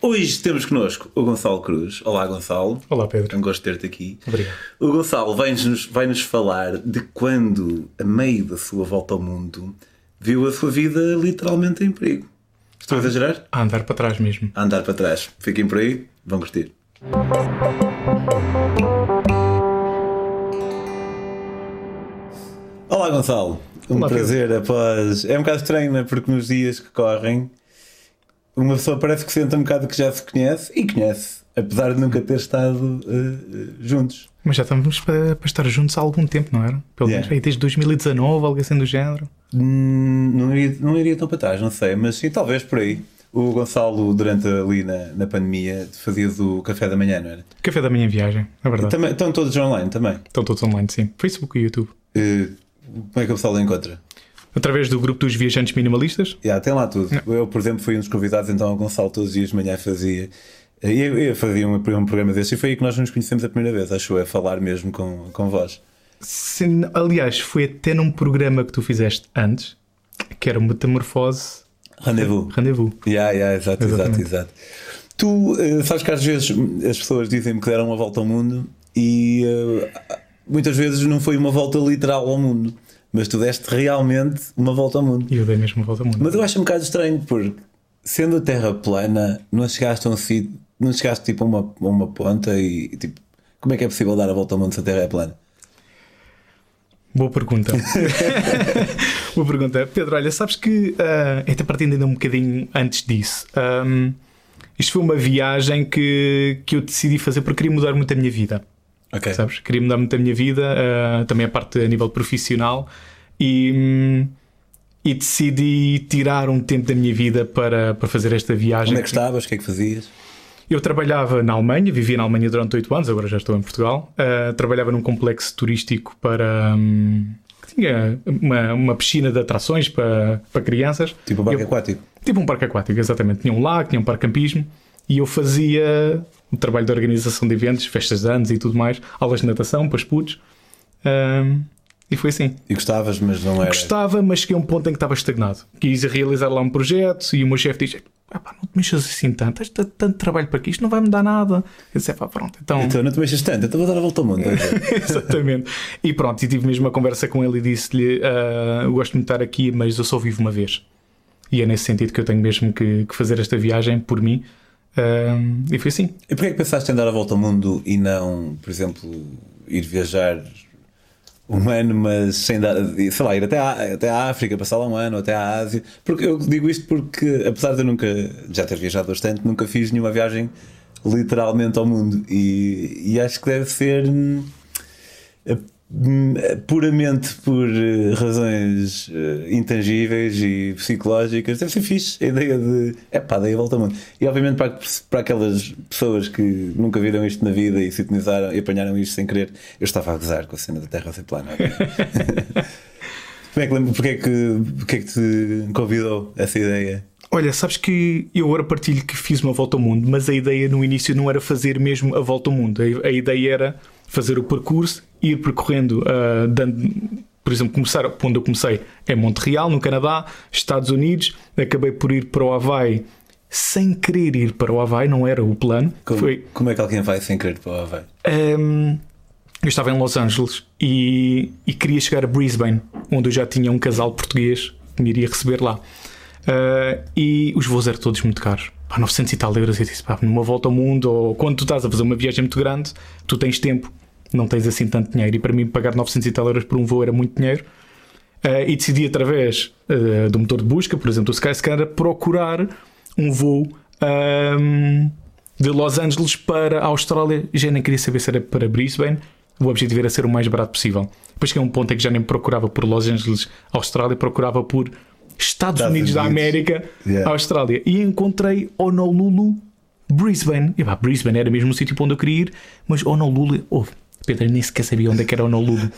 Hoje temos connosco o Gonçalo Cruz. Olá, Gonçalo. Olá, Pedro. É um gosto de ter-te aqui. Obrigado. O Gonçalo vai-nos vai -nos falar de quando, a meio da sua volta ao mundo, viu a sua vida literalmente em perigo. Estou a exagerar? A andar para trás mesmo. A andar para trás. Fiquem por aí, vão curtir. Olá, Gonçalo. Um Olá, prazer após. É um bocado estranho, não é? Porque nos dias que correm, uma pessoa parece que sente um bocado que já se conhece e conhece, apesar de nunca ter estado uh, juntos. Mas já estamos para, para, estar juntos há algum tempo, não era? Pelo menos yeah. desde 2019, algo assim do género. Hum, não, iria, não iria tão para trás, não sei, mas sim, talvez por aí. O Gonçalo, durante ali na, na pandemia, fazias o café da manhã, não era? Café da manhã em viagem, é verdade. Também, estão todos online também? Estão todos online, sim. Facebook e YouTube. Uh, como é que o pessoal encontra? Através do grupo dos viajantes minimalistas? Yeah, tem lá tudo. Não. Eu, por exemplo, fui um dos convidados, então o Gonçalo todos os dias de manhã fazia. Eu, eu fazia um, um programa desse e foi aí que nós nos conhecemos a primeira vez, acho eu, a falar mesmo com, com vós. Sim, aliás, foi até num programa que tu fizeste antes, que era Metamorfose. Rendezvous. Rendezvous. Yeah, yeah, exato, exato, exato. Tu uh, sabes que às vezes as pessoas dizem-me que deram uma volta ao mundo e uh, muitas vezes não foi uma volta literal ao mundo, mas tu deste realmente uma volta ao mundo. E eu dei mesmo uma volta ao mundo. Mas eu acho um bocado estranho porque sendo a Terra plana, não chegaste a um sítio, não chegaste tipo a uma, a uma ponta e tipo, como é que é possível dar a volta ao mundo se a Terra é plana? Boa pergunta. Boa pergunta. Pedro, olha, sabes que uh, até partindo ainda um bocadinho antes disso. Um, isto foi uma viagem que, que eu decidi fazer porque queria mudar muito a minha vida. Ok. Sabes? Queria mudar muito a minha vida, uh, também a parte a nível profissional e, um, e decidi tirar um tempo da minha vida para, para fazer esta viagem. Onde é que estavas? O que é que fazias? Eu trabalhava na Alemanha, vivia na Alemanha durante 8 anos, agora já estou em Portugal. Uh, trabalhava num complexo turístico para. Um, que tinha uma, uma piscina de atrações para, para crianças. Tipo um parque eu, aquático? Tipo um parque aquático, exatamente. Tinha um lago, tinha um parque campismo e eu fazia o trabalho de organização de eventos, festas de anos e tudo mais, aulas de natação para os putos. Um, e foi assim. E gostavas, mas não era. Gostava, mas cheguei a um ponto em que estava estagnado. Quis realizar lá um projeto e o meu chefe ah, pá, não te mexas assim tanto, tens tanto trabalho para aqui, isto não vai me dar nada. Eu disse: pá, pronto, então. Então não te mexas tanto, então vou dar a volta ao mundo. Exatamente. E pronto, e tive mesmo uma conversa com ele e disse-lhe: uh, Eu gosto de estar aqui, mas eu só vivo uma vez. E é nesse sentido que eu tenho mesmo que, que fazer esta viagem por mim. Uh, e foi assim. E porquê é que pensaste em dar a volta ao mundo e não, por exemplo, ir viajar um ano, mas sem dar, sei lá, ir até à, até à África, passar lá um ano, até à Ásia. Porque eu digo isto porque, apesar de eu nunca já ter viajado bastante, nunca fiz nenhuma viagem literalmente ao mundo. E, e acho que deve ser hum, puramente por eh, razões eh, intangíveis e psicológicas. Deve ser fixe a ideia de é pá, daí a volta ao mundo. E obviamente para, para aquelas pessoas que nunca viram isto na vida e sintonizaram e apanharam isto sem querer, eu estava a gozar com a cena da Terra ser plana. Como é que, porque, é que, porque é que te convidou essa ideia? Olha, sabes que eu agora partilho que fiz uma volta ao mundo, mas a ideia no início não era fazer mesmo a volta ao mundo. A, a ideia era fazer o percurso, ir percorrendo, uh, dando, por exemplo, começar onde eu comecei é Montreal, no Canadá, Estados Unidos, acabei por ir para o Havaí sem querer ir para o Havaí, não era o plano. Como, Foi, como é que alguém vai sem querer para o Havaí? Um, eu estava em Los Angeles e, e, queria chegar a Brisbane, onde eu já tinha um casal português que me iria receber lá. Uh, e os voos eram todos muito caros. Pá, 900 e tal euros. Eu disse, pá, numa volta ao mundo, ou quando tu estás a fazer uma viagem muito grande, tu tens tempo, não tens assim tanto dinheiro. E para mim, pagar 900 e tal euros por um voo era muito dinheiro. Uh, e decidi, através uh, do motor de busca, por exemplo, do Skyscanner, procurar um voo um, de Los Angeles para a Austrália. Já nem queria saber se era para Brisbane. O objetivo era ser o mais barato possível. Depois que é um ponto em que já nem procurava por Los Angeles, Austrália, procurava por Estados, Estados Unidos, Unidos, da América, yeah. Austrália. E encontrei Honolulu, Brisbane. E pá, Brisbane era mesmo o sítio para onde eu queria ir, mas Honolulu, oh, Pedro, nem sequer sabia onde é que era o Honolulu. uh,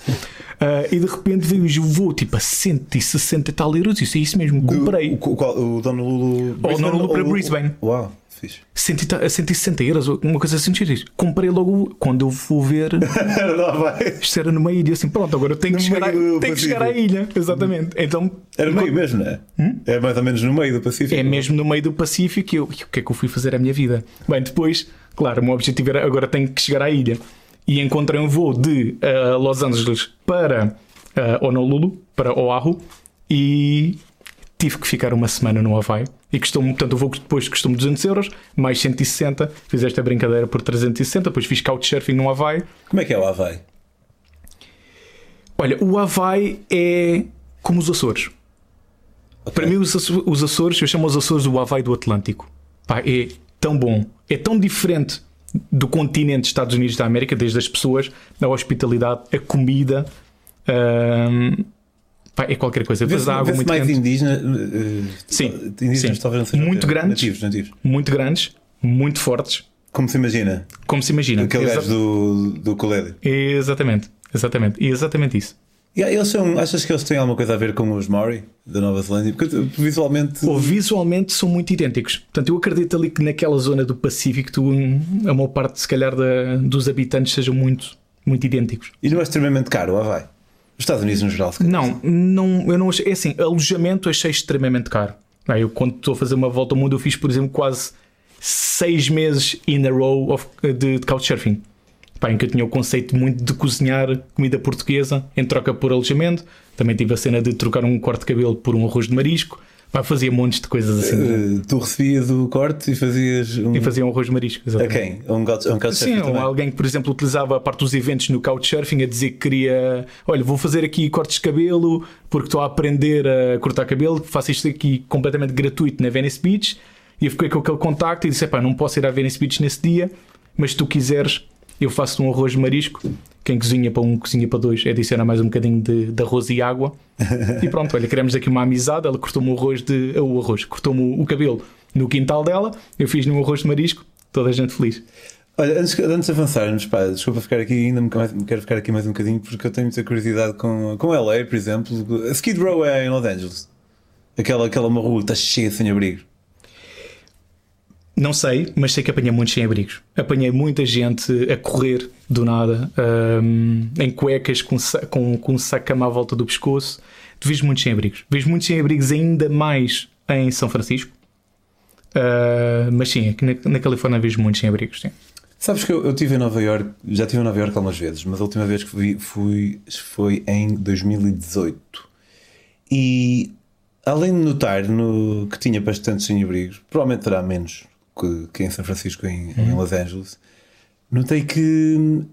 e de repente veio o voo tipo a 160 e tal euros. Isso é isso mesmo, comprei. O, o, o Honolulu. O Honolulu para Brisbane. Uau, fixe. 160 euros, uma coisa assim. Comprei logo quando eu vou ver. Isto era no meio e assim: pronto, agora eu tenho que, chegar, a, tenho que chegar à ilha. Exatamente. Então, era no meio mesmo, não é? Hum? É mais ou menos no meio do Pacífico. É mesmo no meio do Pacífico e eu, o que é que eu fui fazer a minha vida? Bem, depois, claro, o meu objetivo era agora tenho que chegar à ilha. E encontrei um voo de uh, Los Angeles para uh, Honolulu, para Oahu, e tive que ficar uma semana no Havaí. E custou-me, portanto, o voo depois custou-me 200 euros, mais 160. Fiz esta brincadeira por 360, depois fiz couchsurfing no Havaí. Como é que é o Havaí? Olha, o Havaí é como os Açores. Okay. Para mim, os, os Açores, eu chamo os Açores o Havaí do Atlântico. Pá, é tão bom, é tão diferente do continente dos Estados Unidos da América, desde as pessoas, a hospitalidade, a comida. Hum, é qualquer coisa. Vê água muito mais indígena, uh, sim, indígenas sim. talvez não sejam muito grandes, nativos, nativos. muito grandes, muito fortes. Como se imagina? Como se imagina. Aquele gajo do, do colégio. Exatamente, exatamente, e exatamente isso. Yeah, eles são, achas que eles têm alguma coisa a ver com os Maori da Nova Zelândia? Porque visualmente. Ou visualmente são muito idênticos. Portanto, eu acredito ali que naquela zona do Pacífico, tu, a maior parte, se calhar, da, dos habitantes sejam muito, muito idênticos. E não é extremamente caro, lá vai. Os Estados Unidos no geral, se Não, não, eu não achei. É assim, alojamento achei extremamente caro. Eu, quando estou a fazer uma volta ao mundo, eu fiz, por exemplo, quase seis meses in a row of, de, de couchsurfing. Pá, em que eu tinha o conceito muito de cozinhar comida portuguesa em troca por alojamento. Também tive a cena de trocar um corte de cabelo por um arroz de marisco. Pá, fazia montes de coisas assim. Uh, tu recebias o corte e fazias um. E fazia um arroz de marisco, exatamente. A quem? Um, couch, um couchsurfing? Sim, também. alguém que, por exemplo, utilizava a parte dos eventos no couchsurfing a dizer que queria. Olha, vou fazer aqui cortes de cabelo porque estou a aprender a cortar cabelo, faço isto aqui completamente gratuito na Venice Beach. E eu fiquei com aquele contacto e disse: pá, não posso ir à Venice Beach nesse dia, mas se tu quiseres, eu faço um arroz de marisco. Quem cozinha para um, cozinha para dois, adiciona mais um bocadinho de, de arroz e água. e pronto, olha, criamos aqui uma amizade. Ela cortou-me o arroz, de, o arroz, cortou-me o cabelo no quintal dela. Eu fiz no arroz de marisco, toda a gente feliz. Olha, antes, antes de avançarmos, pá, desculpa ficar aqui, ainda me quero ficar aqui mais um bocadinho porque eu tenho muita curiosidade com, com LA, por exemplo. A Skid Row é em Los Angeles. Aquela, aquela uma rua está cheia de sem-abrigo. Não sei, mas sei que apanhei muitos sem-abrigos. Apanhei muita gente a correr do nada, um, em cuecas, com, com, com um saco à volta do pescoço. Tu vês muitos sem-abrigos. Vês muitos sem-abrigos ainda mais em São Francisco. Uh, mas sim, aqui na, na Califórnia vejo muitos sem-abrigos. Sim. Sabes que eu, eu estive em Nova York, já estive em Nova York algumas vezes, mas a última vez que fui, fui foi em 2018. E além de notar no, que tinha bastantes sem-abrigos, provavelmente terá menos que, que em São Francisco, em, uhum. em Los Angeles, notei que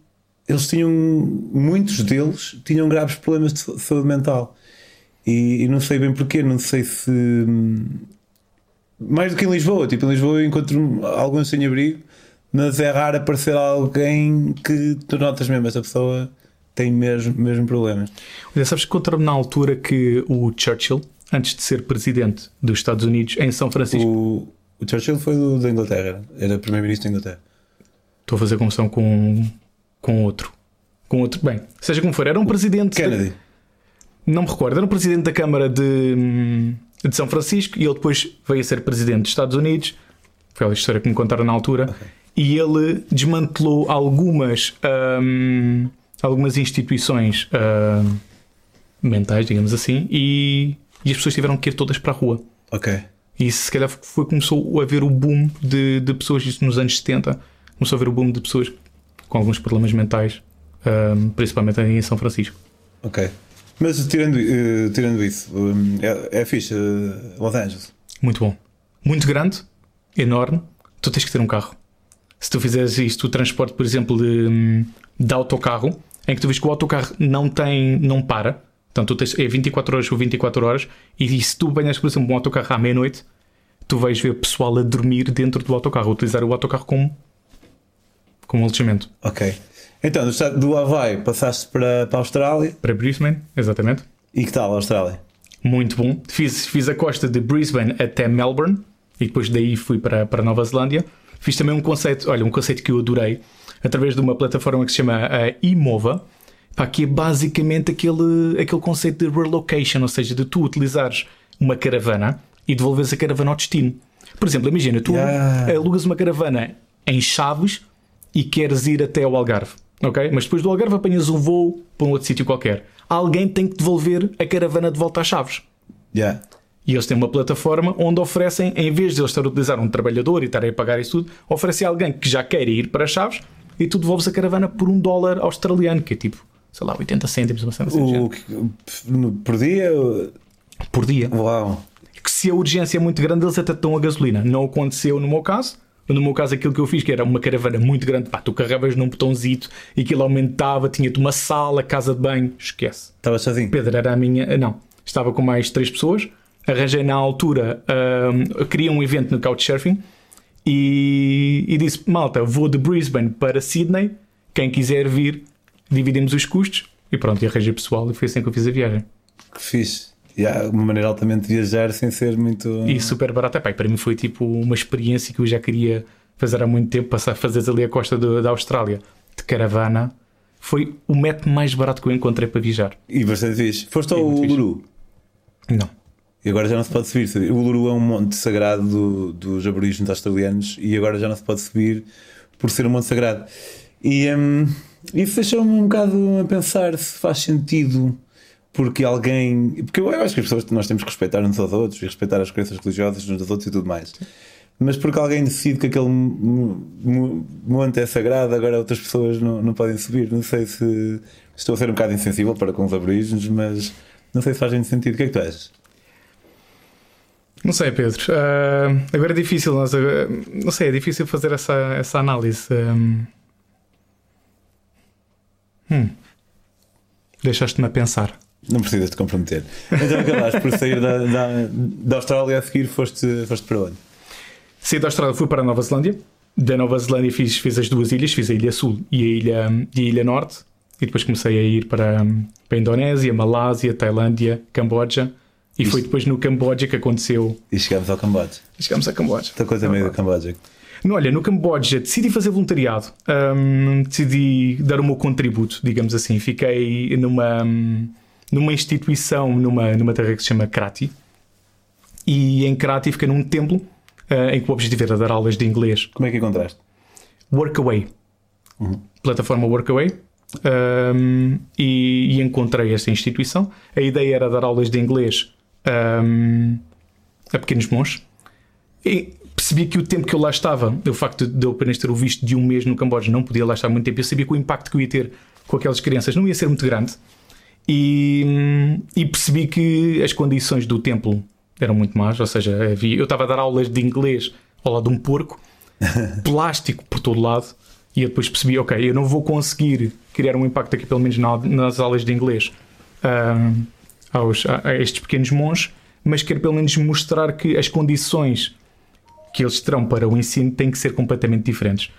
eles tinham, muitos deles tinham graves problemas de saúde mental. E, e, não sei bem porquê, não sei se. Mais do que em Lisboa, tipo, em Lisboa eu encontro alguns sem abrigo, mas é raro aparecer alguém que tu notas mesmo, essa pessoa tem mesmo, mesmo problemas. Olha, sabes que encontrei-me na altura que o Churchill, antes de ser presidente dos Estados Unidos, em São Francisco. O, o Churchill foi do, da Inglaterra, era primeiro-ministro da Inglaterra. Estou a fazer confusão com, com outro. Com outro. Bem, seja como for, era um presidente. Kennedy. Não me recordo, era um presidente da Câmara de, de São Francisco e ele depois veio a ser presidente dos Estados Unidos. Foi a história que me contaram na altura. Okay. E ele desmantelou algumas, hum, algumas instituições hum, mentais, digamos assim, e, e as pessoas tiveram que ir todas para a rua. Ok. E se calhar foi, começou a haver o boom de, de pessoas, isto nos anos 70, começou a haver o boom de pessoas com alguns problemas mentais, um, principalmente em São Francisco. Ok. Mas tirando, uh, tirando isso, um, é, é fixe uh, Los Angeles. Muito bom. Muito grande, enorme. Tu tens que ter um carro. Se tu fizeres isto, o transporte, por exemplo, de, hum, de autocarro, em que tu vês que o autocarro não tem, não para, Portanto, tu tens, é 24 horas ou 24 horas, e se tu banhas, por exemplo, um autocarro à meia-noite, tu vais ver pessoal a dormir dentro do autocarro, a utilizar o autocarro como, como alojamento. Ok. Então, do, estado do Havaí passaste para, para a Austrália? Para Brisbane, exatamente. E que tal a Austrália? Muito bom. Fiz, fiz a costa de Brisbane até Melbourne e depois daí fui para, para Nova Zelândia. Fiz também um conceito, olha, um conceito que eu adorei. através de uma plataforma que se chama uh, Imova, pá, que é basicamente aquele, aquele conceito de relocation, ou seja, de tu utilizares uma caravana e devolveres a caravana ao destino. Por exemplo, imagina, tu Yeah. alugas uma caravana em Chaves e queres ir até ao Algarve, ok? Mas depois do Algarve apanhas um voo para um outro sítio qualquer. Alguém tem que devolver a caravana de volta às Chaves. Yeah. E eles têm uma plataforma onde oferecem, em vez de eles estar a utilizar um trabalhador e estarem a pagar isso tudo, oferecem a alguém que já quer ir para Chaves e tu devolves a caravana por um dólar australiano, que é tipo, sei lá, 80 cêntimos, uma cena assim. por dia? por dia. Uau. Que se a urgência é muito grande, eles até dão a gasolina. Não aconteceu no meu caso. No meu caso, aquilo que eu fiz, que era uma caravana muito grande, pá, tu carregavas num botãozito e aquilo aumentava, tinha-te uma sala, casa de banho, esquece. Estavas sozinho? Pedro era a minha. Não, estava com mais três pessoas. Arranjei na altura, eu queria um evento no Couchsurfing e, e disse: Malta, vou de Brisbane para Sydney. Quem quiser vir, dividimos os custos. E pronto, e arranjei pessoal e foi assim que eu fiz a viagem. Que fixe. E há uma maneira altamente de viajar sem ser muito. E super e para mim foi tipo uma experiência que eu já queria fazer há muito tempo, passar a fazer ali a costa do- da Austrália de caravana. Foi o método mais barato que eu encontrei para viajar. E bastante fixe. Foste ao. Uluru. Não. E agora já não se pode subir. O Uluru é um monte sagrado do- dos aborígenes australianos e agora já não se pode subir por ser um monte sagrado. E hum, isso deixou-me um bocado a pensar se faz sentido porque alguém. Porque eu acho que as pessoas nós temos que respeitar uns aos outros e respeitar as crenças religiosas uns dos outros e tudo mais. Mas porque alguém decide que aquele mo- mo- monte é sagrado, agora outras pessoas não, não podem subir. Não sei se estou a ser um bocado insensível para com os aborígenes, mas não sei se faz muito sentido. O que é que tu achas? Não sei, Pedro. Ah, agora é difícil, nós, ah, não sei, é difícil fazer essa, essa análise. Hum. Hum. Deixaste-me a pensar. Não precisas te comprometer. Então acabaste por sair da, da, da Austrália a seguir, foste, foste para onde? Saí da Austrália, fui para a Nova Zelândia. Da Nova Zelândia fiz, fiz as duas ilhas, fiz a Ilha Sul e a Ilha, e a ilha Norte. E depois comecei a ir para, para a Indonésia, Malásia, Tailândia, Camboja. E foi depois no Camboja que aconteceu. E chegámos ao Camboja. Chegámos a Camboja. Esta coisa meio do Camboja. No, olha, no Camboja decidi fazer voluntariado. Hum, decidi dar o meu contributo, digamos assim. Fiquei numa, numa instituição, numa, numa terra que se chama Krati. E em Krati fiquei num templo ah, em que o objetivo era dar aulas de inglês. Como é que encontraste? Workaway. Plataforma Workaway. Hum, e, e encontrei esta instituição. A ideia era dar aulas de inglês hum, a pequenos monges. E percebi que o tempo que eu lá estava, o facto de eu apenas ter o visto de um mês no Camboja, não podia lá estar muito tempo. Eu sabia que o impacto que eu ia ter com aquelas crianças não ia ser muito grande. E, e percebi que as condições do templo eram muito más. Ou seja, havia, eu estava a dar aulas de inglês ao lado de um porco, plástico por todo lado. E eu depois percebi, ok, eu não vou conseguir criar um impacto aqui, pelo menos na- nas aulas de inglês, ah, aos, a, a estes pequenos monges, mas quero pelo menos mostrar que as condições que eles terão para o ensino têm que ser completamente diferentes.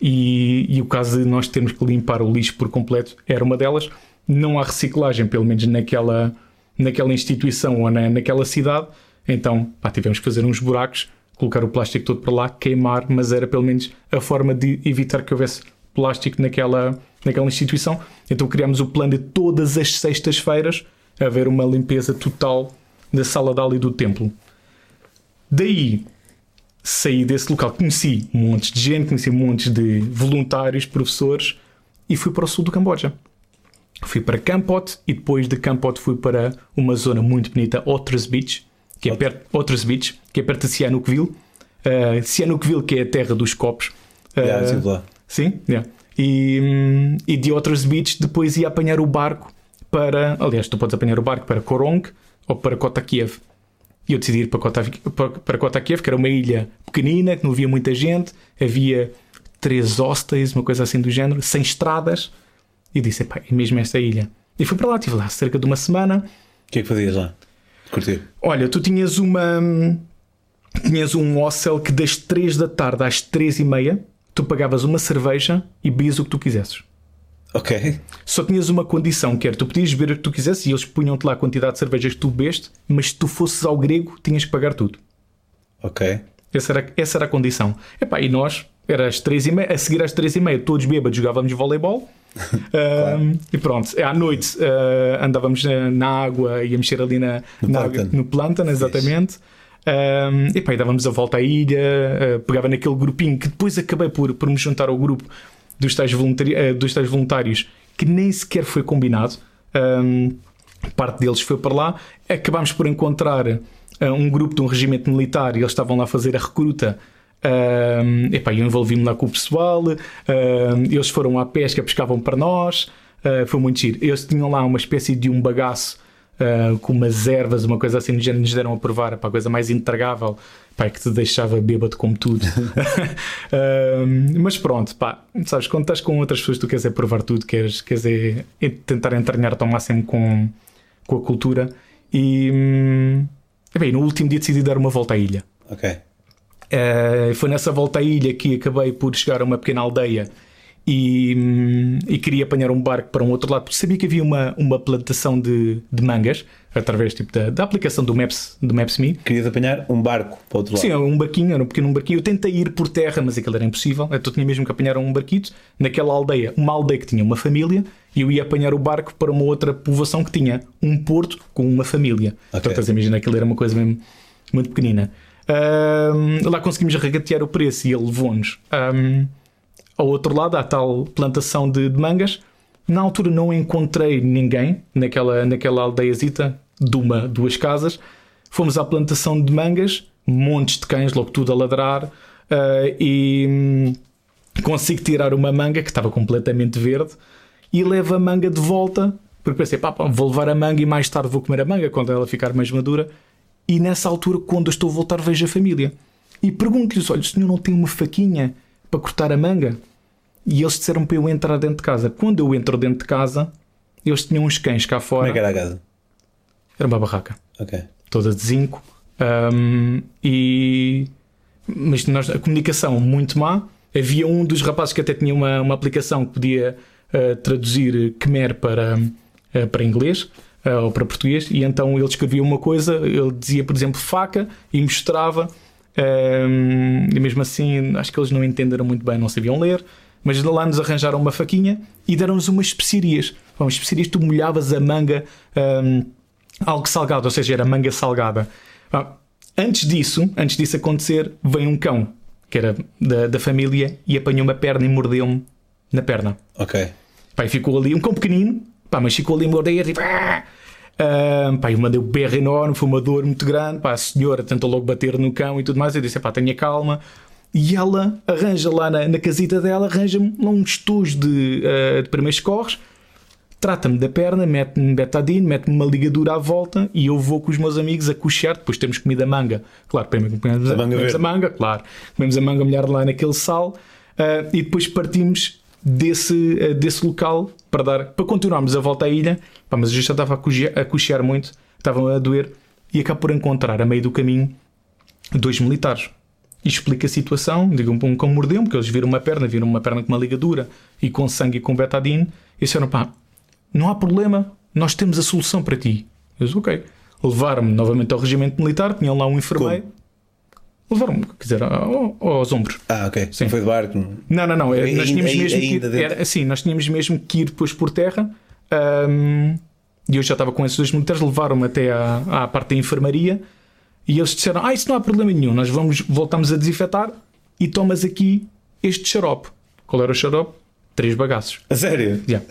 E, e o caso de nós termos que limpar o lixo por completo era uma delas. Não há reciclagem, pelo menos naquela, naquela instituição ou na, naquela cidade. Então pá, tivemos que fazer uns buracos, colocar o plástico todo para lá, queimar, mas era pelo menos a forma de evitar que houvesse plástico naquela, naquela instituição. Então criámos o plano de todas as sextas-feiras haver uma limpeza total da sala de aula e do templo. Daí saí desse local, conheci montes de gente, conheci montes de voluntários, professores e fui para o sul do Camboja. Fui para Kampot e depois de Kampot fui para uma zona muito bonita, Otters Beach, que é perto, Otters Beach, que é perto de Sihanoukville. Uh, Sihanoukville, que é a terra dos copos. Uh, Yeah, estive lá. Sim, yeah. e, e de Otters Beach depois ia apanhar o barco para. Aliás, tu podes apanhar o barco para Korong ou para Kota Kiev. E eu decidi ir para Kota, para, Kota Kiev, que era uma ilha pequenina, que não havia muita gente, havia três hostels, uma coisa assim do género, sem estradas. E disse: pá, é mesmo esta ilha. E fui para lá, estive lá cerca de uma semana. O que é que fazias lá? Curtir. Olha, tu tinhas uma. Tinhas um hostel que das 3 da tarde às 3 e meia tu pagavas uma cerveja e bebias o que tu quisesses. Ok. Só tinhas uma condição, que era tu podias beber o que tu quisesses e eles punham-te lá a quantidade de cervejas que tu bebeste, mas se tu fosses ao grego tinhas que pagar tudo. Ok. Essa era, essa era a condição. Epá, e nós, Era às três e meia, a seguir às três e meia, todos bêbados, jogávamos voleibol. claro. e pronto, à noite uh, andávamos na, água, íamos mexer ali na, no, na plântano. no plântano, exatamente. Um, e pá, e dávamos a volta à ilha, uh, pegava naquele grupinho que depois acabei por, por me juntar ao grupo dos tais, voluntari uh, dos tais voluntários que nem sequer foi combinado. Um, parte deles foi para lá. Acabámos por encontrar uh, um grupo de um regimento militar e eles estavam lá a fazer a recruta. Um, epá, eu envolvi-me lá com o pessoal. Um, eles foram à pesca, pescavam para nós. Uh, foi muito giro. Eles tinham lá uma espécie de um bagaço uh, com umas ervas, uma coisa assim, nos deram a provar. Epá, a coisa mais intragável pá, que te deixava bêbado como tudo. mas pronto, pá, sabes, quando estás com outras pessoas, tu queres é provar tudo, queres, queres é, é tentar entranhar-te ao máximo com, com a cultura. E, hum, bem, no último dia decidi dar uma volta à ilha. Ok. Uh, foi nessa volta à ilha que acabei por chegar a uma pequena aldeia e, hum, e, queria apanhar um barco para um outro lado, porque sabia que havia uma, uma plantação de, de mangas através tipo, da, da aplicação do Maps, do Maps.me. Querias apanhar um barco para o outro lado? Sim, um barquinho, era um pequeno barquinho. Eu tentei ir por terra, mas aquilo era impossível. Então tinha mesmo que apanhar um barquito naquela aldeia, uma aldeia que tinha uma família, e eu ia apanhar o barco para uma outra povoação que tinha um porto com uma família. Okay. Então, imagina, aquilo era uma coisa mesmo muito pequenina. Um, lá conseguimos regatear o preço e ele levou-nos um, ao outro lado, à tal plantação de, de, mangas. Na altura não encontrei ninguém naquela, naquela aldeiazita de uma, duas casas. Fomos à plantação de mangas, montes de cães, logo tudo a ladrar, uh, e hum, consigo tirar uma manga que estava completamente verde e levo a manga de volta, porque pensei, pá, pá, vou levar a manga e mais tarde vou comer a manga quando ela ficar mais madura. E nessa altura, quando eu estou a voltar, vejo a família. E pergunto-lhes: olha, o senhor não tem uma faquinha para cortar a manga? E eles disseram para eu entrar dentro de casa. Quando eu entro dentro de casa, eles tinham uns cães cá fora. Como é que era a casa? Era uma barraca. Ok. Toda de zinco. Um, e. Mas nós, a comunicação muito má. Havia um dos rapazes que até tinha uma, uma aplicação que podia uh, traduzir Khmer para, uh, para inglês uh, ou para português, e então ele escrevia uma coisa, ele dizia, por exemplo, faca e mostrava. Um, e mesmo assim, acho que eles não entenderam muito bem, não sabiam ler. Mas lá nos arranjaram uma faquinha e deram-nos umas especiarias. Umas especiarias, tu molhavas a manga, um, algo salgado, ou seja, era manga salgada. Ah, antes disso, antes disso acontecer, vem um cão que era da, da família e apanhou uma perna e mordeu-me na perna. Ok. Pá, e ficou ali, um cão pequenino, pá, mas ficou ali a morder, tipo. Ah! Um, pá, eu mandei o berro enorme, foi uma dor muito grande. Pá, a senhora tentou logo bater no cão e tudo mais. Eu disse: pá, tenha calma. E ela arranja lá na, na casita dela, arranja-me lá um estojo de, uh, de primeiros corres, trata-me da perna, mete-me betadine, mete-me uma ligadura à volta e eu vou com os meus amigos a coxear. Depois temos comida manga, claro, comemos, a, manga comemos a manga, claro, comemos a manga molhar lá naquele sal uh, e depois partimos desse, uh, desse local para dar para continuarmos a volta à ilha. Pá, mas eu já estava a coxear, a coxear muito, estava a doer e acabo por encontrar a meio do caminho dois militares e explica a situação. Digo um como mordeu porque eles viram uma perna, viram uma perna com uma ligadura e com sangue e com betadine. E disseram: pá, não há problema, nós temos a solução para ti. Eu disse: ok. Levaram-me novamente ao regimento militar, tinham lá um enfermeiro. Levaram-me, quer dizer, aos ombros. Ah, ok. Sim. Foi de barco? Não, não, não. Ainda, nós tínhamos mesmo que ir, era, assim, nós tínhamos mesmo que ir depois por terra. Um, e eu já estava com esses dois militares, levaram-me até à, à parte da enfermaria e eles disseram: Ah, isso não há problema nenhum, nós vamos, voltamos a desinfetar e tomas aqui este xarope. Qual era o xarope? Três bagaços. A sério? Yeah.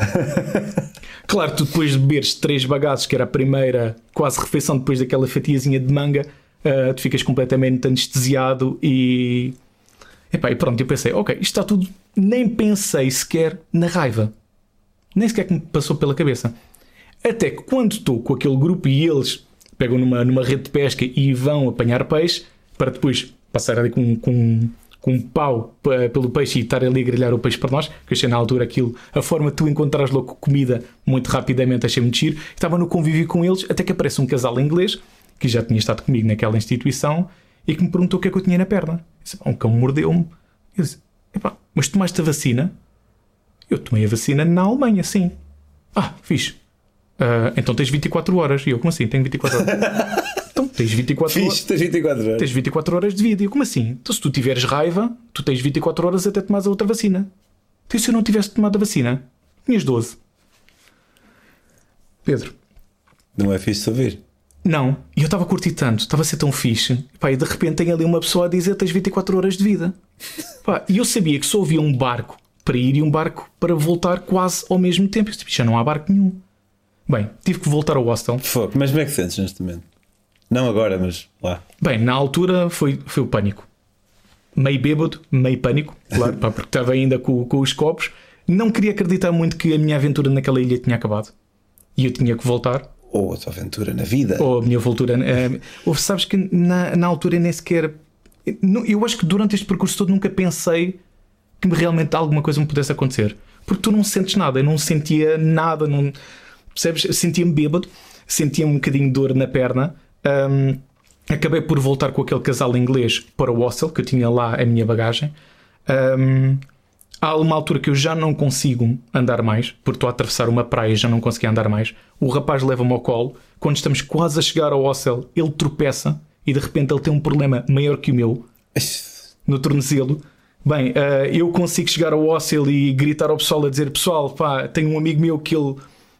claro, tu depois de beberes três bagaços, que era a primeira quase refeição depois daquela fatiazinha de manga, uh, tu ficas completamente anestesiado e. Epá, e pronto, eu pensei, ok, isto está tudo. Nem pensei sequer na raiva. Nem sequer que me passou pela cabeça. Até que quando estou com aquele grupo e eles pegam numa, numa rede de pesca e vão apanhar peixe para depois passar ali com, com, com um pau pelo peixe e estar ali a grelhar o peixe para nós, que achei na altura aquilo, a forma de tu encontrares logo comida muito rapidamente, achei muito giro. Estava no convívio com eles, até que aparece um casal inglês que já tinha estado comigo naquela instituição e que me perguntou o que é que eu tinha na perna. Disse, um cão mordeu-me. Eu disse, mas tomaste a vacina? Eu tomei a vacina na Alemanha, sim. Ah, fixe. Uh, então tens 24 horas. E eu, como assim? Tenho 24 horas. então tens 24 horas. tens 24 horas. Tens 24 horas de vida. E eu, como assim? Então se tu tiveres raiva, tu tens 24 horas até tomares a outra vacina. Então, se eu não tivesse tomado a vacina, tinhas 12. Pedro, Não é fixe de ouvir. Não, e eu estava a curtir tanto, estava a ser tão fixe, pá, e de repente tem ali uma pessoa a dizer tens 24 horas de vida. Pá, e eu sabia que só havia um barco para ir e um barco para voltar quase ao mesmo tempo. Eu disse, já não há barco nenhum. Bem, tive que voltar ao hostel. Fogo. Mas como é que sentes neste momento? Não agora, mas lá. Bem, na altura foi, foi o pânico. Meio bêbado, meio pânico, claro, pá, porque estava ainda com, com os copos. Não queria acreditar muito que a minha aventura naquela ilha tinha acabado. E eu tinha que voltar. Ou a tua aventura na vida. Ou a minha voltura. ou sabes que na, na altura nem sequer. Eu acho que durante este percurso todo nunca pensei que realmente alguma coisa me pudesse acontecer. Porque tu não sentes nada. Eu não sentia nada. Não, percebes? Sentia-me bêbado, sentia um bocadinho de dor na perna. Ahm, acabei por voltar com aquele casal inglês para o hostel, que eu tinha lá a minha bagagem. Ahm, há uma altura que eu já não consigo andar mais, porque estou a atravessar uma praia e já não consegui andar mais. O rapaz leva-me ao colo. Quando estamos quase a chegar ao hostel, ele tropeça e de repente ele tem um problema maior que o meu no tornozelo. Bem, eh, eu consigo chegar ao hostel e gritar ao pessoal a dizer: Pessoal, pá, tenho um amigo meu que ele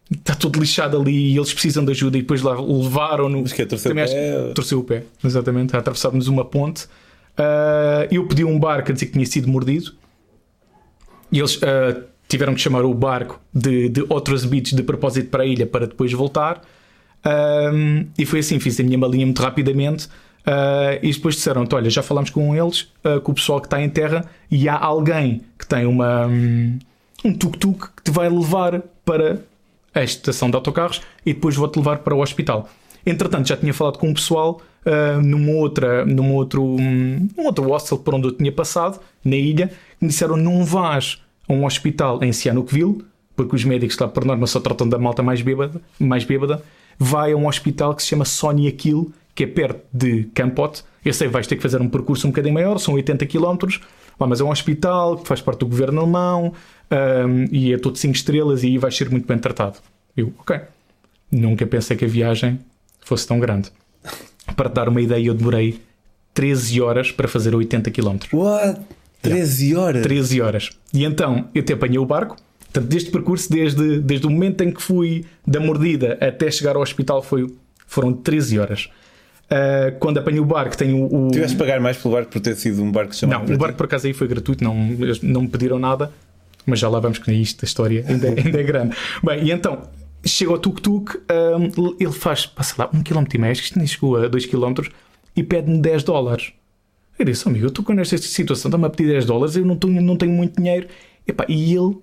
está todo lixado ali e eles precisam de ajuda. E depois lá levaram-no. Mas que é torcer o pé, Torceu o pé, exatamente. Atravessávamos uma ponte. Eh, eu pedi um barco a dizer que tinha sido mordido. E eles eh, tiveram que chamar o barco de, de outros beats de propósito para a ilha para depois voltar. Um, e foi assim, fiz a minha malinha muito rapidamente. uh, e depois disseram: Olha, já falámos com eles, uh, com o pessoal que está em terra, e há alguém que tem uma, um, um tuk-tuk que te vai levar para a estação de autocarros e depois vou-te levar para o hospital. Entretanto, já tinha falado com o pessoal uh, numa outra, num outro, um, outro hostel por onde eu tinha passado, na ilha, me disseram: Não vás a um hospital em Sihanoukville, porque os médicos lá por norma só tratam da malta mais bêbada, mais bêbada. Vai a um hospital que se chama Sonia Kill, que é perto de Campote. Eu sei, vais ter que fazer um percurso um bocadinho maior, são 80 km, mas é um hospital que faz parte do governo alemão um, e é todo 5 estrelas e aí vais ser muito bem tratado. Eu, ok. Nunca pensei que a viagem fosse tão grande. Para te dar uma ideia, eu demorei 13 horas para fazer 80 km. What? 13 horas? 13 horas. E então eu te apanhei o barco. Portanto, deste percurso, desde, desde o momento em que fui da mordida até chegar ao hospital, foi, foram 13 horas. Ah, quando apanhei o barco, tenho o. Tiveste de pagar mais pelo barco por ter sido um barco chamado Não, o ti? barco por acaso aí foi gratuito, não, não me pediram nada, mas já lá vamos com isto, a história ainda, é- ainda é grande. Bem, e então, chega ao tuk-tuk, hum, ele faz, passa lá, um km e meio, acho que nem chegou a 2 km, e pede-me 10 dólares. Eu disse, "Oh, amigo, eu estou com esta situação, está-me a pedir 10 dólares, eu não tenho, não tenho muito dinheiro. Epá, e ele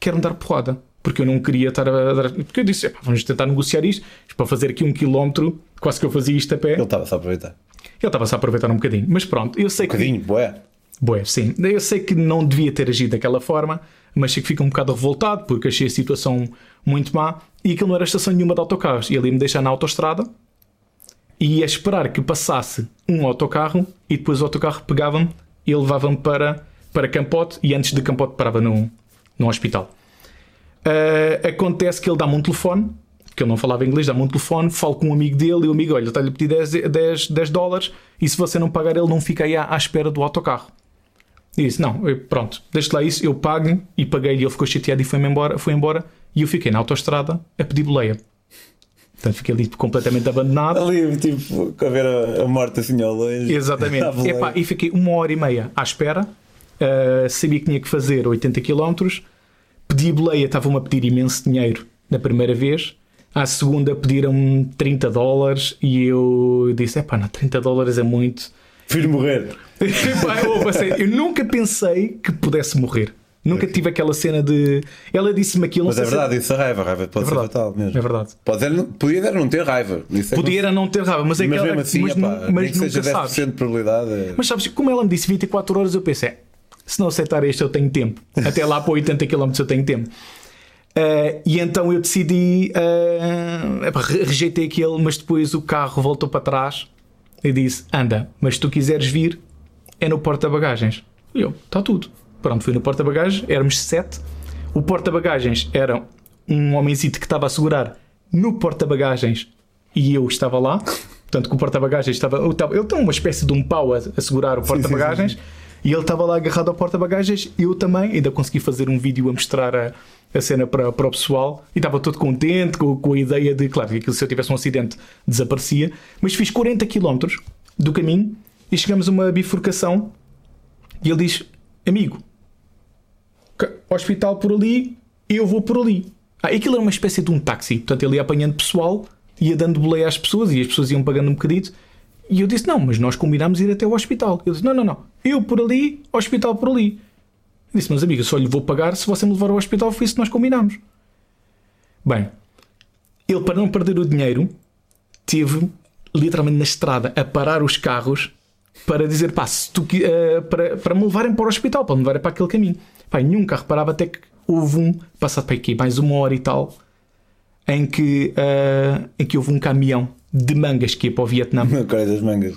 quer-me dar porrada. Porque eu não queria estar a dar. Porque eu disse, "Epá, vamos tentar negociar isto, para fazer aqui um quilómetro, quase que eu fazia isto a pé. Ele estava só a aproveitar. Ele estava-se a aproveitar um bocadinho. Mas pronto, eu sei Um que. bocadinho, boé. Bué, sim. Eu sei que não devia ter agido daquela forma, mas sei que fico um bocado revoltado porque achei a situação muito má e aquilo não era estação nenhuma de autocarros. E ia me deixar na autostrada e ia esperar que passasse um autocarro e depois o autocarro pegava-me e levava-me para, para Campote e antes de Campote parava num, num hospital. Ah, acontece que ele dá-me um telefone, que ele não falava inglês, dá-me um telefone, falo com um amigo dele e o amigo, olha, está-lhe a pedir 10, 10, 10 dólares e se você não pagar ele não fica aí à, à espera do autocarro. E disse, não, eu- pronto, deixa lá isso, eu pago e paguei-lhe, ele ficou chateado e foi-me embora, foi embora e eu fiquei na autostrada a pedir boleia. Portanto, fiquei ali completamente abandonado. Ali, tipo, a ver a, a morte assim ao longe. Exatamente. Epá, e fiquei uma hora e meia à espera. Uh, sabia que tinha que fazer 80 km. Pedi boleia, estavam-me a pedir imenso dinheiro na primeira vez. À segunda pediram 30 dólares e eu disse: epá, não, 30 dólares é muito. Prefiro morrer. Eu, nunca pensei que pudesse morrer. Nunca tive aquela cena de. Ela disse-me aquilo. Mas é sei se- verdade, isso é raiva. A raiva pode É ser verdade. fatal mesmo. É verdade. Pode ser, podia era não ter raiva. Isso é Podia era não ter raiva, mas é Mas aquela. mesmo assim, mas, nu- nem mas que seja nunca sabes. 10% de probabilidade. é- Mas sabes, como ela me disse 24 horas, eu pensei, se não aceitar este, eu tenho tempo. Até lá para 80 km eu tenho tempo. Ah, e então eu decidi, re- rejeitei aquele, mas depois o carro voltou para trás e disse: Anda, mas se tu quiseres vir, é no porta-bagagens. E eu, está tudo. Pronto, fui no porta-bagagens, éramos sete. O porta-bagagens era um homenzito que estava a segurar no porta-bagagens e eu estava lá. Portanto, que o porta-bagagens estava. Ele estava- ele tem uma espécie de um pau a, a segurar o porta-bagagens. E ele estava lá agarrado ao porta-bagagens, eu também, ainda consegui fazer um vídeo a mostrar a, a cena para, para o pessoal e estava todo contente com, com a ideia de, claro, que se eu tivesse um acidente desaparecia, mas fiz 40 km do caminho e chegamos a uma bifurcação e ele diz: Amigo, hospital por ali, eu vou por ali. Ah, aquilo era uma espécie de um táxi, portanto ele ia apanhando pessoal, ia dando boleia às pessoas e as pessoas iam pagando um bocadito. E eu disse: Não, mas nós combinámos ir até o hospital. Ele disse: Não, não, não, eu por ali, hospital por ali. Eu disse: Mas amigo, só lhe vou pagar se você me levar ao hospital, foi isso que nós combinámos. Bem, ele para não perder o dinheiro, teve literalmente na estrada a parar os carros para dizer: Pá, se tu, uh, para, para me levarem para o hospital, para me levarem para aquele caminho. Pá, nenhum carro parava até que houve um, passado para aqui, mais uma hora e tal, em que, uh, em que houve um caminhão de mangas que ia para o Vietnã. Cara das mangas.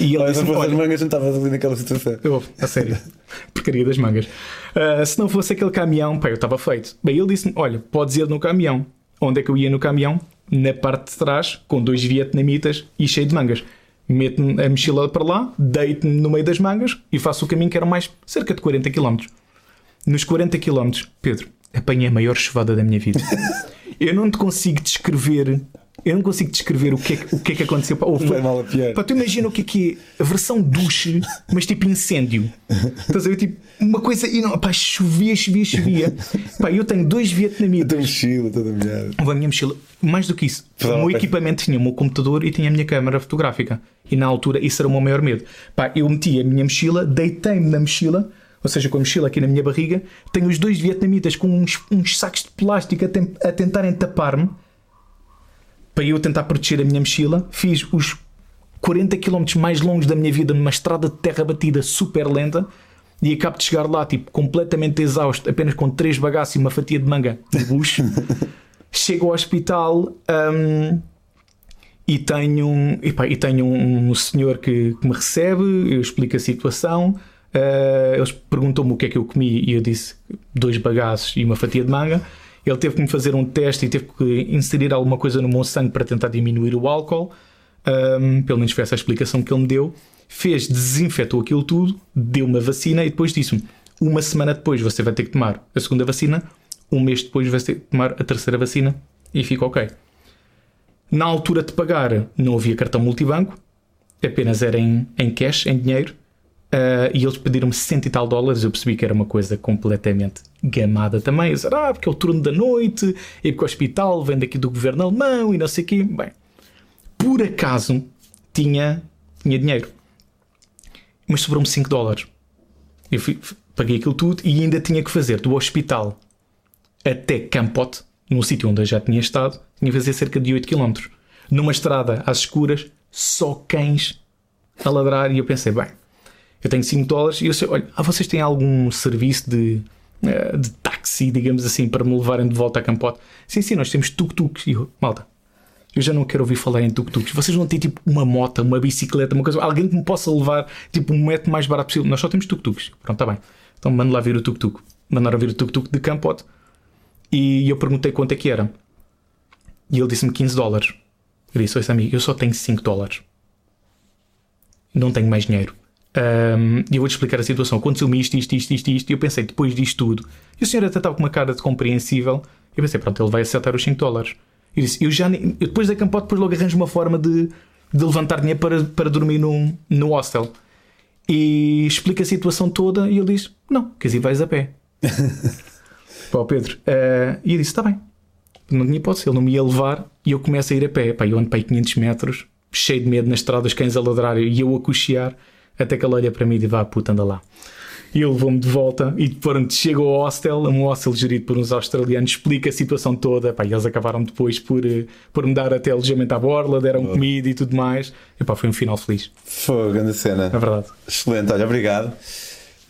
E ele Olha, disse se fosse olha, as mangas, não estava ali naquela situação. eu, a sério, porcaria das mangas. Uh, se não fosse aquele caminhão, pá, eu estava feito. Bem, ele disse-me: Olha, podes ir no caminhão. Onde é que eu ia no caminhão? Na parte de trás, com dois vietnamitas e cheio de mangas. Meto-me a mochila para lá, deito-me no meio das mangas e faço o caminho que era mais cerca de 40 km. Nos 40 km, Pedro, apanhei a maior chuvada da minha vida. Eu não te consigo descrever. Eu não consigo descrever o que é que, o que, é que aconteceu. Pá, Vai mal a pior. Pá, tu imagina o que é que é a versão duche, mas tipo incêndio. Estás a ver? Tipo, uma coisa. E não, pá, chovia, chovia, chovia. Pá, eu tenho dois A vietnamitas. tua mochila toda molhada. A minha mochila, mais do que isso, o meu equipamento tinha o meu computador e tinha a minha câmara fotográfica. E na altura isso era o meu maior medo. Pá, eu meti a minha mochila, deitei-me na mochila, ou seja, com a mochila aqui na minha barriga, tenho os dois vietnamitas com uns, uns sacos de plástico a, tem- a tentarem tapar-me para eu tentar proteger a minha mochila. Fiz os 40 km mais longos da minha vida numa estrada de terra batida super lenta. E acabo de chegar lá, tipo, completamente exausto, apenas com três bagaços e uma fatia de manga de bucho. Chego ao hospital hum, e tenho, um- epá, e tenho um, um senhor que, que me recebe, eu explico a situação. eh, eles perguntam-me o que é que eu comi e eu disse dois bagaços e uma fatia de manga. Ele teve que me fazer um teste e teve que inserir alguma coisa no meu sangue para tentar diminuir o álcool. Hum, pelo menos foi essa a explicação que ele me deu. Fez, desinfetou aquilo tudo, deu-me a vacina e depois disse-me: uma semana depois você vai ter que tomar a segunda vacina, um mês depois vai ter que tomar a terceira vacina e fica ok. Na altura de pagar, não havia cartão multibanco, apenas era em, em cash, em dinheiro, ah, e eles pediram-me 60 e tal dólares. Eu percebi que era uma coisa completamente gamada também. Eu disse, ah, porque é o turno da noite, e porque o hospital vem daqui do governo alemão e não sei o quê. Bem, por acaso tinha, tinha dinheiro, mas sobrou-me 5 dólares. Eu fui- paguei aquilo tudo e ainda tinha que fazer do hospital até Campote, num sítio onde eu já tinha estado, tinha que fazer cerca de 8 km. Numa estrada às escuras, só cães a ladrar. E eu pensei, bem, eu tenho 5 dólares e eu sei, olha, ah, vocês têm algum serviço de, eh, de táxi, digamos assim, para me levarem de volta a Campote? Sim, sim, nós temos tuk-tuks. E eu, malta, eu já não quero ouvir falar em tuk-tuks. Vocês vão ter tipo uma moto, uma bicicleta, uma coisa, alguém que me possa levar tipo um método mais barato possível. Nós só temos tuk-tuks. Pronto, está bem. Então mando lá vir o tuk-tuk. Mandaram vir o tuk-tuk de Campote e eu perguntei quanto é que era. E ele disse-me 15 dólares. Eu disse: amigo, eu só tenho 5 dólares. Não tenho mais dinheiro. Ahm, E eu vou-te explicar a situação. Aconteceu-me isto, isto, isto, isto, isto. E eu pensei, depois disto tudo. E o senhor até estava com uma cara de compreensível. Eu pensei, pronto, ele vai aceitar os 5 dólares. Eu disse: Eu já eu depois da campote, depois logo arranjo uma forma de, de levantar dinheiro para, para dormir no, no hostel. E explica a situação toda. E ele diz: Não, quer dizer, vais a pé. Pá, Pedro. eh, e eu disse: Está bem. Não tinha hipótese, ele não me ia levar. E eu começo a ir a pé. Pá, eu ando para aí 500 metros, cheio de medo na estrada, os cães a ladrar e eu a cochear. Até que ele olha para mim e diz: Vá, puta, anda lá. E ele levou-me de volta e pronto, chego ao hostel, um hostel gerido por uns australianos, explica a situação toda. Pá, e eles acabaram depois por, eh, por me dar até alojamento à borla, deram comida e tudo mais. E pá, foi um final feliz, Fogo, grande cena. é verdade. Excelente, olha, obrigado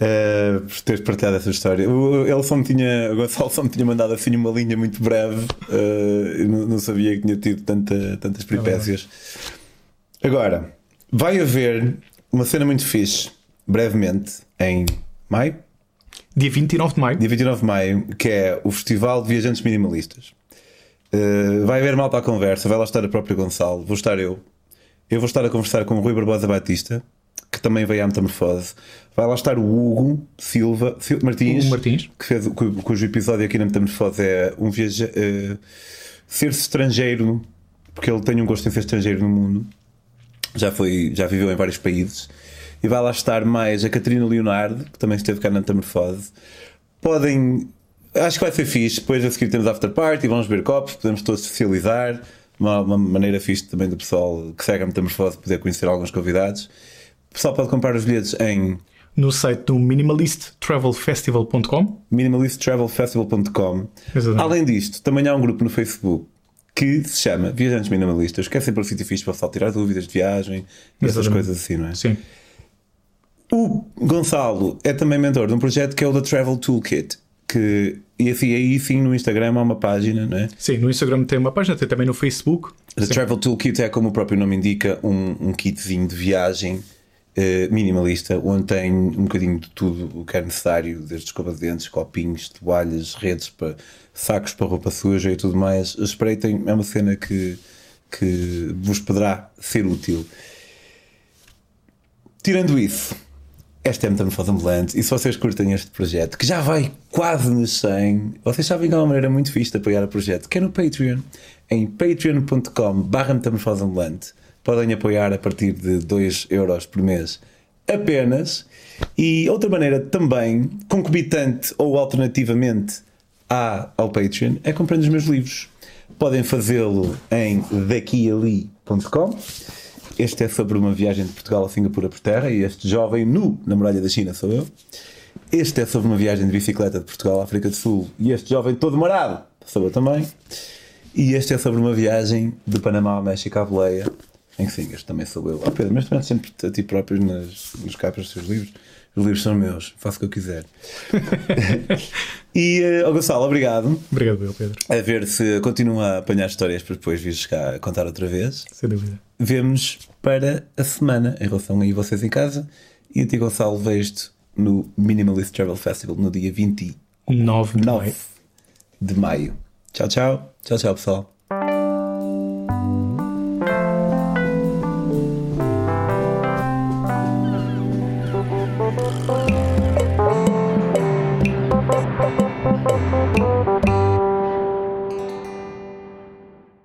eh, por teres partilhado essa história. O- Ele só me tinha, o Gonçalo só me tinha mandado assim uma linha muito breve, eu não, não sabia que tinha tido tanta, tantas peripécias. Agora, vai haver uma cena muito fixe, brevemente, em maio, Dia 29 de maio, dia 29 de maio, que é o Festival de Viajantes Minimalistas. Eh, vai haver mal para a conversa, vai lá estar a própria Gonçalo, vou estar eu. Eu vou estar a conversar com o Rui Barbosa Batista, que também veio à metamorfose. Vai lá estar o Hugo Silva Sil- Martins, Hugo Martins. Que fez, cu- cujo episódio aqui na metamorfose é um viaja, eh, ser-se estrangeiro, porque ele tem um gosto em ser estrangeiro no mundo. Já foi, já viveu em vários países. E vai lá estar mais a Catarina Leonardo, que também esteve cá na metamorfose. Podem. Acho que vai ser fixe. Depois a seguir temos after party, vamos beber copos, podemos todos socializar. Uma, uma maneira fixe também do pessoal que segue a metamorfose poder conhecer alguns convidados. O pessoal pode comprar os bilhetes em No site do minimalisttravelfestival.com. minimalisttravelfestival.com. Além disto, também há um grupo no Facebook que se chama Viajantes Minimalistas, que é sempre um sítio fixe para pessoal tirar dúvidas de viagem e essas coisas assim, não é? Sim. O Gonçalo é também mentor de um projeto que é o da Travel Toolkit. Que, e assim, aí sim no Instagram há uma página, não é? Sim, no Instagram tem uma página, tem também no Facebook. The Sim. Travel Toolkit é, como o próprio nome indica, um, um kitzinho de viagem eh, minimalista, onde tem um bocadinho de tudo o que é necessário, desde escova de dentes, copinhos, toalhas, redes, para, sacos para roupa suja e tudo mais. Espreitem, é uma cena que, que vos poderá ser útil. Tirando isso, esta é a Metamorfose Ambulante. E se vocês curtem este projeto, que já vai quase nos 100, vocês sabem que há uma maneira muito fixe de apoiar o projeto, que é no Patreon. Em patreon.com/barra Metamorfose Ambulante. Podem apoiar a partir de 2 euros por mês apenas. E outra maneira também, concomitante ou alternativamente à, ao Patreon, é comprando os meus livros. Podem fazê-lo em daquiali.com. Este é sobre uma viagem de Portugal a Singapura por terra e este jovem nu na muralha da China sou eu. Este é sobre uma viagem de bicicleta de Portugal à África do Sul e este jovem todo marado sou eu também. E este é sobre uma viagem de Panamá ao México à boleia. Em que sim, este também sou eu. Oh Pedro, mas tu metes sempre a ti próprio nas, nos capas dos teus livros. Os livros são meus, faço o que eu quiser. e, uh, oh Gonçalo, obrigado. Obrigado, eu, Pedro. A ver se continua a apanhar histórias para depois vires cá contar outra vez. Sem dúvida. Vemos para a semana em relação aí vocês em casa. E a ti, Gonçalo, vejo-te no Minimalist Travel Festival no dia 29 9 de maio. de maio. Tchau, tchau. Tchau, tchau, pessoal.